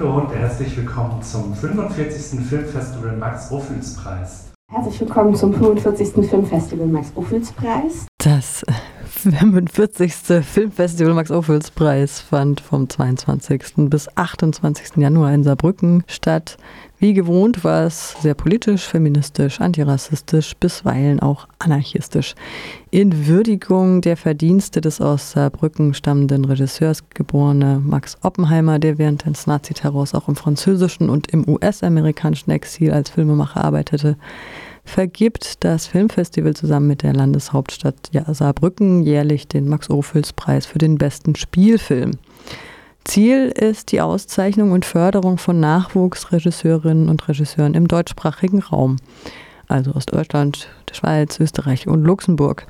Hallo und herzlich willkommen zum 45. Filmfestival Max Ophüls Preis. Herzlich willkommen zum 45. Filmfestival Max Ophüls Preis. Das 45. Filmfestival Max Ophüls Preis fand vom 22. bis 28. Januar in Saarbrücken statt. Wie gewohnt war es sehr politisch, feministisch, antirassistisch, bisweilen auch anarchistisch. In Würdigung der Verdienste des aus Saarbrücken stammenden Regisseurs geborene Max Oppenheimer, der während des Naziterrors auch im französischen und im US-amerikanischen Exil als Filmemacher arbeitete, vergibt das Filmfestival zusammen mit der Landeshauptstadt Saarbrücken jährlich den Max-Ophüls-Preis für den besten Spielfilm. Ziel ist die Auszeichnung und Förderung von Nachwuchsregisseurinnen und Regisseuren im deutschsprachigen Raum, also aus Deutschland, der Schweiz, Österreich und Luxemburg.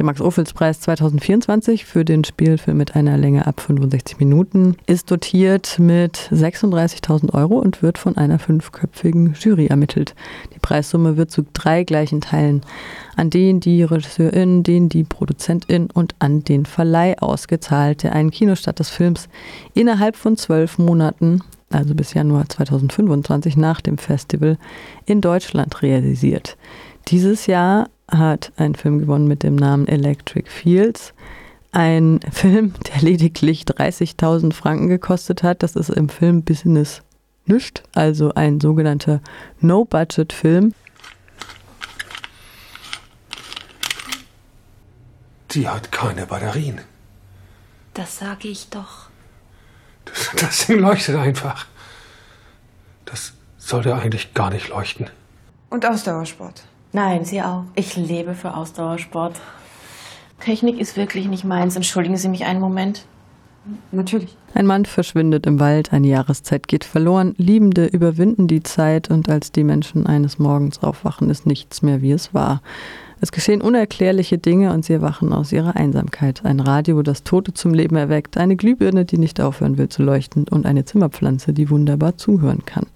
Der Max-Ophüls-Preis 2024 für den Spielfilm mit einer Länge ab 65 Minuten ist dotiert mit 36.000 Euro und wird von einer fünfköpfigen Jury ermittelt. Die Preissumme wird zu drei gleichen Teilen an den die Regisseurin, den die Produzentin und an den Verleih ausgezahlt, der einen Kinostart des Films innerhalb von zwölf Monaten, also bis Januar 2025 nach dem Festival, in Deutschland realisiert. Dieses Jahr hat ein Film gewonnen mit dem Namen Electric Fields. Ein Film, der lediglich 30.000 Franken gekostet hat. Das ist im Filmbusiness nichts. Also ein sogenannter No-Budget-Film. Die hat keine Batterien. Das sage ich doch. Das, das Ding leuchtet einfach. Das sollte eigentlich gar nicht leuchten. Und Ausdauersport. Nein, Sie auch. Ich lebe für Ausdauersport. Technik ist wirklich nicht meins. Entschuldigen Sie mich einen Moment. Natürlich. Ein Mann verschwindet im Wald, eine Jahreszeit geht verloren, Liebende überwinden die Zeit und als die Menschen eines Morgens aufwachen, ist nichts mehr, wie es war. Es geschehen unerklärliche Dinge und sie erwachen aus ihrer Einsamkeit. Ein Radio, das Tote zum Leben erweckt, eine Glühbirne, die nicht aufhören will zu leuchten und eine Zimmerpflanze, die wunderbar zuhören kann.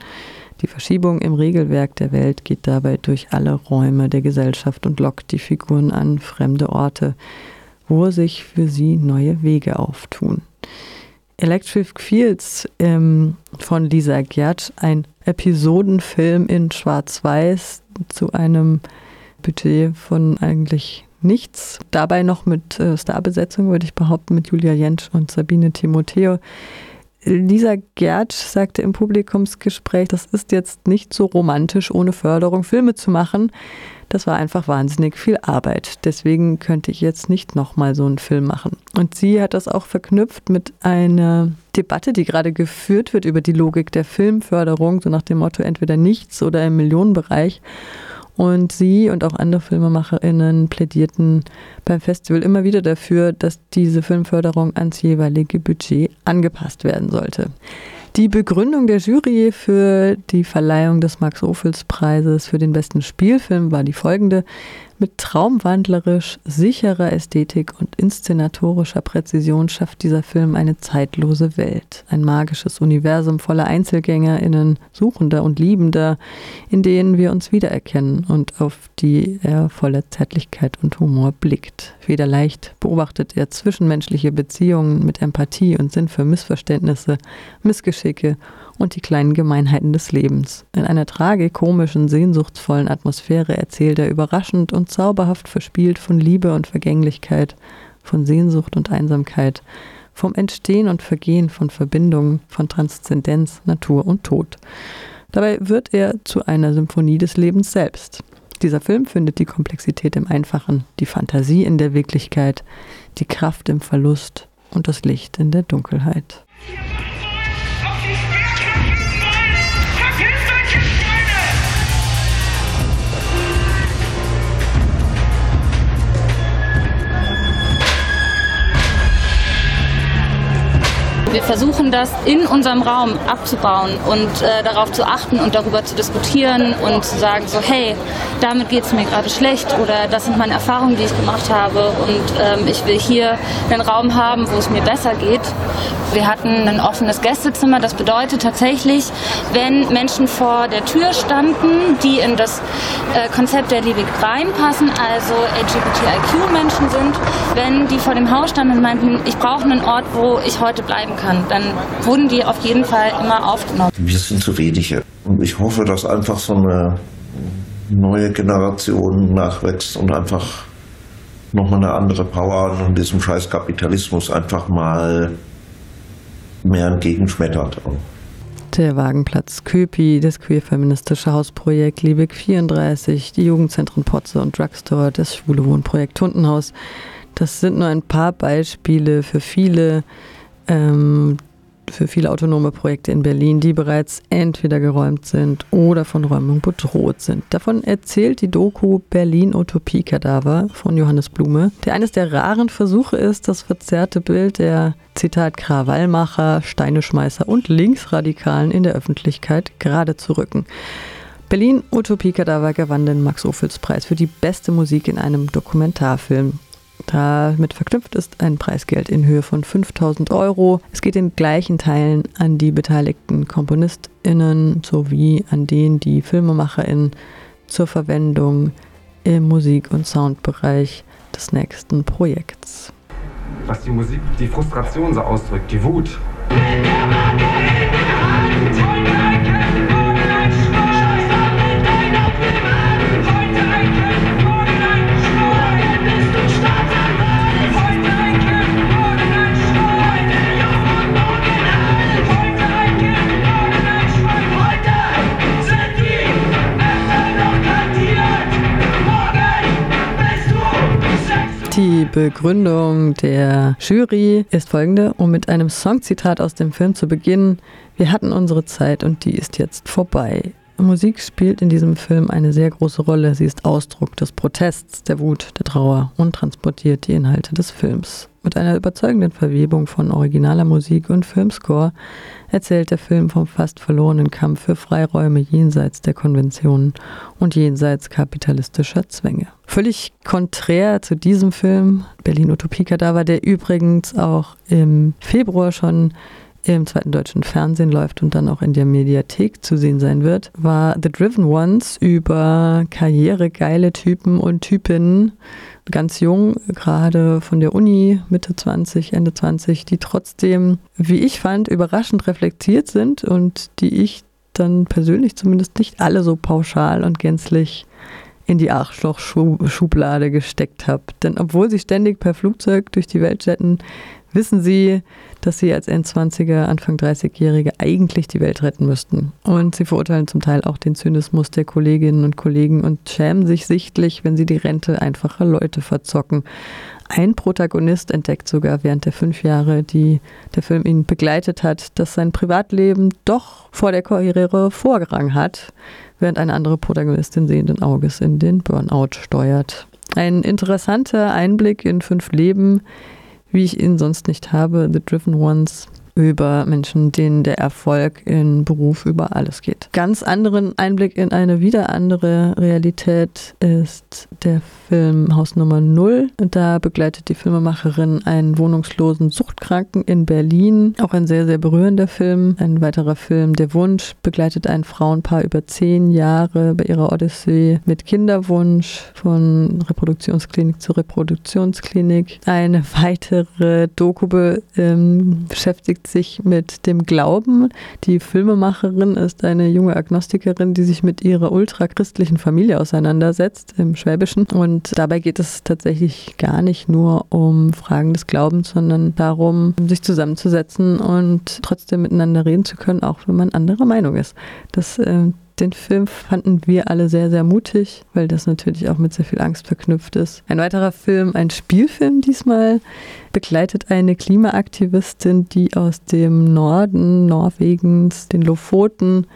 Die Verschiebung im Regelwerk der Welt geht dabei durch alle Räume der Gesellschaft und lockt die Figuren an fremde Orte, wo sich für sie neue Wege auftun. Electric Fields ähm, von Lisa Gerd, ein Episodenfilm in Schwarz-Weiß zu einem Budget von eigentlich nichts. Dabei noch mit äh, Starbesetzung, würde ich behaupten, mit Julia Jentsch und Sabine Timoteo. Lisa Gertsch sagte im Publikumsgespräch, das ist jetzt nicht so romantisch, ohne Förderung Filme zu machen. Das war einfach wahnsinnig viel Arbeit. Deswegen könnte ich jetzt nicht nochmal so einen Film machen. Und sie hat das auch verknüpft mit einer Debatte, die gerade geführt wird über die Logik der Filmförderung, so nach dem Motto entweder nichts oder im Millionenbereich. Und sie und auch andere FilmemacherInnen plädierten beim Festival immer wieder dafür, dass diese Filmförderung ans jeweilige Budget angepasst werden sollte. Die Begründung der Jury für die Verleihung des Max-Ophüls-Preises für den besten Spielfilm war die folgende. Mit traumwandlerisch sicherer Ästhetik und inszenatorischer Präzision schafft dieser Film eine zeitlose Welt. Ein magisches Universum voller EinzelgängerInnen, Suchender und Liebender, in denen wir uns wiedererkennen und auf die er voller Zärtlichkeit und Humor blickt. Weder leicht beobachtet er zwischenmenschliche Beziehungen mit Empathie und Sinn für Missverständnisse, Missgeschicke und die kleinen Gemeinheiten des Lebens. In einer tragikomischen, sehnsuchtsvollen Atmosphäre erzählt er überraschend und zauberhaft verspielt von Liebe und Vergänglichkeit, von Sehnsucht und Einsamkeit, vom Entstehen und Vergehen von Verbindungen, von Transzendenz, Natur und Tod. Dabei wird er zu einer Symphonie des Lebens selbst. Dieser Film findet die Komplexität im Einfachen, die Fantasie in der Wirklichkeit, die Kraft im Verlust und das Licht in der Dunkelheit. Wir versuchen das in unserem Raum abzubauen und äh, darauf zu achten und darüber zu diskutieren und zu sagen, so hey, damit geht es mir gerade schlecht oder das sind meine Erfahrungen, die ich gemacht habe und ähm, ich will hier einen Raum haben, wo es mir besser geht. Wir hatten ein offenes Gästezimmer, das bedeutet tatsächlich, wenn Menschen vor der Tür standen, die in das äh, Konzept der Liebig reinpassen, also LGBTIQ-Menschen sind, wenn die vor dem Haus standen und meinten, ich brauche einen Ort, wo ich heute bleiben kann, dann wurden die auf jeden Fall immer aufgenommen. Wir sind zu wenige. Und ich hoffe, dass einfach so eine neue Generation nachwächst und einfach nochmal eine andere Power an diesem scheiß Kapitalismus einfach mal mehr entgegenschmettert. Der Wagenplatz Köpi, das queer-feministische Hausprojekt Liebig 34, die Jugendzentren Potze und Drugstore, das schwule Wohnprojekt Hundenhaus. Das sind nur ein paar Beispiele für viele ähm, für viele autonome Projekte in Berlin, die bereits entweder geräumt sind oder von Räumung bedroht sind. Davon erzählt die Doku Berlin Utopie Kadaver von Johannes Blume, der eines der raren Versuche ist, das verzerrte Bild der Zitat Krawallmacher, Steineschmeißer und Linksradikalen in der Öffentlichkeit gerade zu rücken. Berlin Utopie Kadaver gewann den Max-Ophüls-Preis für die beste Musik in einem Dokumentarfilm. Damit verknüpft ist ein Preisgeld in Höhe von 5000 Euro. Es geht in gleichen Teilen an die beteiligten KomponistInnen sowie an denen die FilmemacherInnen zur Verwendung im Musik- und Soundbereich des nächsten Projekts. Was die Musik, die Frustration so ausdrückt, die Wut. Begründung der Jury ist folgende, um mit einem Songzitat aus dem Film zu beginnen. Wir hatten unsere Zeit und die ist jetzt vorbei. Musik spielt in diesem Film eine sehr große Rolle. Sie ist Ausdruck des Protests, der Wut, der Trauer und transportiert die Inhalte des Films. Mit einer überzeugenden Verwebung von originaler Musik und Filmscore erzählt der Film vom fast verlorenen Kampf für Freiräume jenseits der Konventionen und jenseits kapitalistischer Zwänge. Völlig konträr zu diesem Film, Berlin Utopie Kadaver, der übrigens auch im Februar schon im zweiten deutschen Fernsehen läuft und dann auch in der Mediathek zu sehen sein wird, war The Driven Ones über karrieregeile Typen und Typinnen, ganz jung, gerade von der Uni, Mitte 20, Ende 20, die trotzdem, wie ich fand, überraschend reflektiert sind und die ich dann persönlich zumindest nicht alle so pauschal und gänzlich in die Arschloch-Schublade gesteckt habe. Denn obwohl sie ständig per Flugzeug durch die Welt jetten, wissen sie, dass sie als Endzwanziger, Anfang 30-Jährige eigentlich die Welt retten müssten. Und sie verurteilen zum Teil auch den Zynismus der Kolleginnen und Kollegen und schämen sich sichtlich, wenn sie die Rente einfacher Leute verzocken. Ein Protagonist entdeckt sogar während der fünf Jahre, die der Film ihn begleitet hat, dass sein Privatleben doch vor der Karriere Vorrang hat, während eine andere Protagonistin sehenden Auges in den Burnout steuert. Ein interessanter Einblick in fünf Leben, wie ich ihn sonst nicht habe, The Driven Ones über Menschen, denen der Erfolg in Beruf über alles geht. Ganz anderen Einblick in eine wieder andere Realität ist der Film Haus Nummer 0. Da begleitet die Filmemacherin einen wohnungslosen Suchtkranken in Berlin. Auch ein sehr, sehr berührender Film. Ein weiterer Film, Der Wunsch, begleitet ein Frauenpaar über zehn Jahre bei ihrer Odyssee mit Kinderwunsch von Reproduktionsklinik zu Reproduktionsklinik. Eine weitere Doku ähm, beschäftigt sich mit dem Glauben. Die Filmemacherin ist eine junge Agnostikerin, die sich mit ihrer ultrachristlichen Familie auseinandersetzt im Schwäbischen. Und dabei geht es tatsächlich gar nicht nur um Fragen des Glaubens, sondern darum, sich zusammenzusetzen und trotzdem miteinander reden zu können, auch wenn man anderer Meinung ist. Das äh, den Film fanden wir alle sehr, sehr mutig, weil das natürlich auch mit sehr viel Angst verknüpft ist. Ein weiterer Film, ein Spielfilm diesmal, begleitet eine Klimaaktivistin, die aus dem Norden Norwegens, den Lofoten,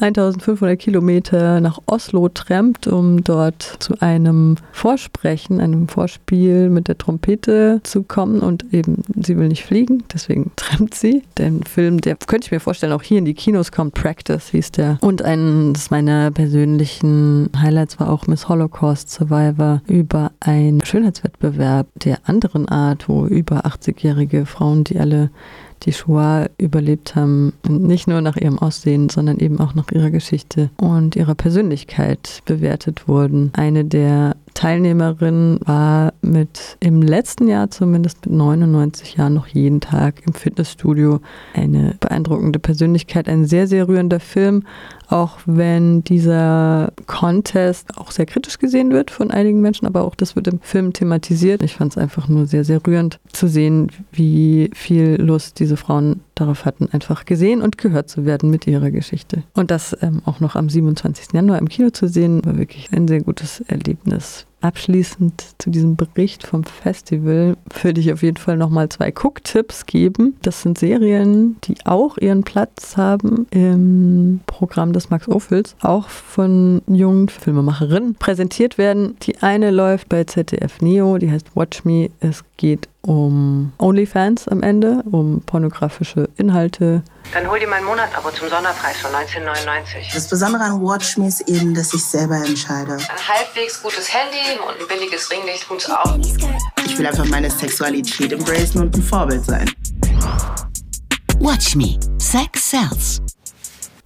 1500 Kilometer nach Oslo trampt, um dort zu einem Vorsprechen, einem Vorspiel mit der Trompete zu kommen und eben, sie will nicht fliegen, deswegen trampt sie. Der Film, der könnte ich mir vorstellen, auch hier in die Kinos kommt, Practice hieß der. Und eines meiner persönlichen Highlights war auch Miss Holocaust Survivor über einen Schönheitswettbewerb der anderen Art, wo über 80-jährige Frauen, die alle die Shoah überlebt haben, nicht nur nach ihrem Aussehen, sondern eben auch nach ihrer Geschichte und ihrer Persönlichkeit bewertet wurden. Eine der Teilnehmerin war mit im letzten Jahr zumindest mit 99 Jahren noch jeden Tag im Fitnessstudio. Eine beeindruckende Persönlichkeit, ein sehr, sehr rührender Film, auch wenn dieser Contest auch sehr kritisch gesehen wird von einigen Menschen, aber auch das wird im Film thematisiert. Ich fand es einfach nur sehr, sehr rührend zu sehen, wie viel Lust diese Frauen darauf hatten, einfach gesehen und gehört zu werden mit ihrer Geschichte. Und das ähm, auch noch am 27. Januar im Kino zu sehen, war wirklich ein sehr gutes Erlebnis. Abschließend zu diesem Bericht vom Festival würde ich auf jeden Fall nochmal zwei Gucktipps geben. Das sind Serien, die auch ihren Platz haben im Programm des Max Ophüls, auch von jungen Filmemacherinnen präsentiert werden. Die eine läuft bei ZDF Neo, die heißt Watch Me. Es geht um OnlyFans am Ende, um pornografische Inhalte. Dann hol dir mein Monatabo zum Sonderpreis von 1999. Das Besondere an Watch Me ist eben, dass ich selber entscheide. Ein halbwegs gutes Handy und ein billiges Ringlicht tut's auch. Ich will einfach meine Sexualität embracen und ein Vorbild sein. Watch Me. Sex sells.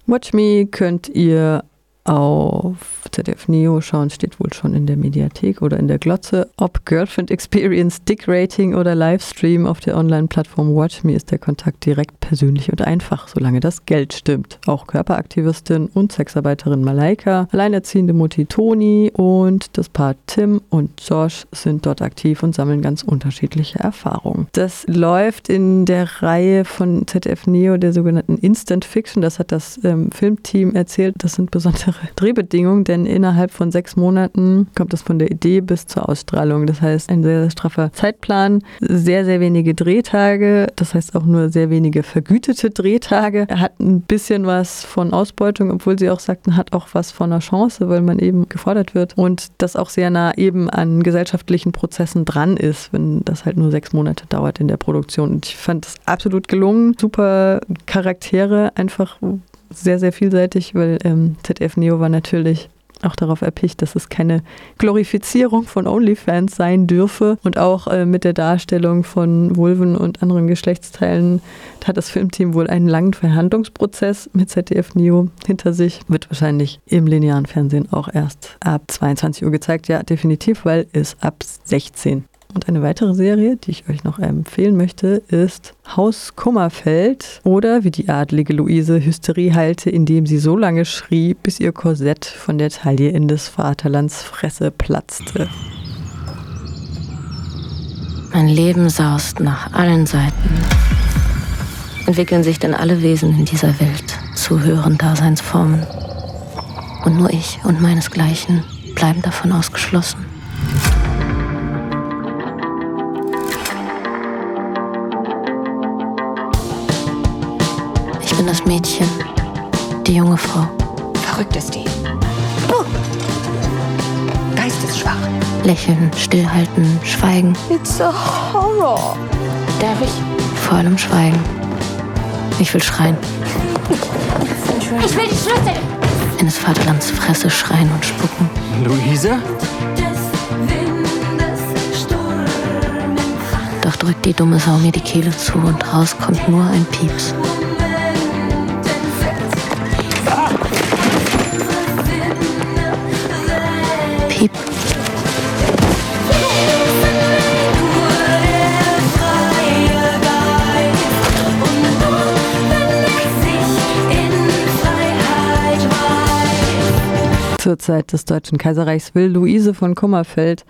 Watch Me könnt ihr auf ZDF Neo schauen, steht wohl schon in der Mediathek oder in der Glotze. Ob Girlfriend Experience, Dick Rating oder Livestream auf der Online-Plattform Watch Me ist der Kontakt direkt persönlich und einfach, solange das Geld stimmt. Auch Körperaktivistin und Sexarbeiterin Malaika, alleinerziehende Mutti Toni und das Paar Tim und Josh sind dort aktiv und sammeln ganz unterschiedliche Erfahrungen. Das läuft in der Reihe von ZDF Neo, der sogenannten Instant Fiction. Das hat das ähm, Filmteam erzählt. Das sind besondere Drehbedingungen, denn innerhalb von sechs Monaten kommt es von der Idee bis zur Ausstrahlung. Das heißt, ein sehr, sehr straffer Zeitplan, sehr, sehr wenige Drehtage, das heißt auch nur sehr wenige vergütete Drehtage. Er hat ein bisschen was von Ausbeutung, obwohl sie auch sagten, hat auch was von einer Chance, weil man eben gefordert wird und das auch sehr nah eben an gesellschaftlichen Prozessen dran ist, wenn das halt nur sechs Monate dauert in der Produktion. Und ich fand es absolut gelungen. Super Charaktere, einfach sehr, sehr vielseitig, weil ähm, ZDF Neo war natürlich auch darauf erpicht, dass es keine Glorifizierung von OnlyFans sein dürfe. Und auch äh, mit der Darstellung von Vulven und anderen Geschlechtsteilen hat das Filmteam wohl einen langen Verhandlungsprozess mit ZDF Neo hinter sich. Wird wahrscheinlich im linearen Fernsehen auch erst ab 22 Uhr gezeigt. Ja, definitiv, weil es ab 16 und eine weitere Serie, die ich euch noch empfehlen möchte, ist Haus Kummerfeld oder wie die adlige Luise Hysterie heilte, indem sie so lange schrie, bis ihr Korsett von der Taille in des Vaterlands Fresse platzte. Mein Leben saust nach allen Seiten. Entwickeln sich denn alle Wesen in dieser Welt zu höheren Daseinsformen. Und nur ich und meinesgleichen bleiben davon ausgeschlossen. Das Mädchen, die junge Frau. Verrückt ist die. Geistesschwach. Lächeln, stillhalten, schweigen. It's a horror. Darf ich? Vor allem schweigen. Ich will schreien. Ich will die Schlüssel. In des Vaterlands Fresse schreien und spucken. Luise? Doch drückt die dumme Sau mir die Kehle zu und raus kommt nur ein Pieps. Zeit des Deutschen Kaiserreichs will Luise von Kummerfeld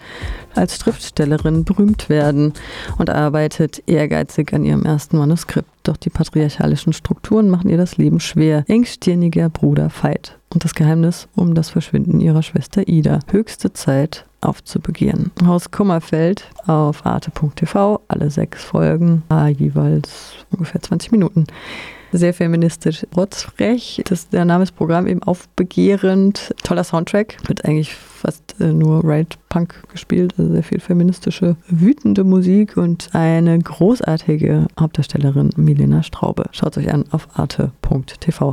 als Schriftstellerin berühmt werden und arbeitet ehrgeizig an ihrem ersten Manuskript. Doch die patriarchalischen Strukturen machen ihr das Leben schwer. Engstirniger Bruder Veit und das Geheimnis um das Verschwinden ihrer Schwester Ida. Höchste Zeit aufzubegehren. Haus Kummerfeld auf arte.tv, alle sechs Folgen, jeweils ungefähr 20 Minuten sehr feministisch, rotzfrech. Das, der Name ist Programm eben aufbegehrend. Toller Soundtrack. Wird eigentlich fast äh, nur Right Punk gespielt, also sehr viel feministische, wütende Musik und eine großartige Hauptdarstellerin Milena Straube. Schaut euch an auf arte.tv.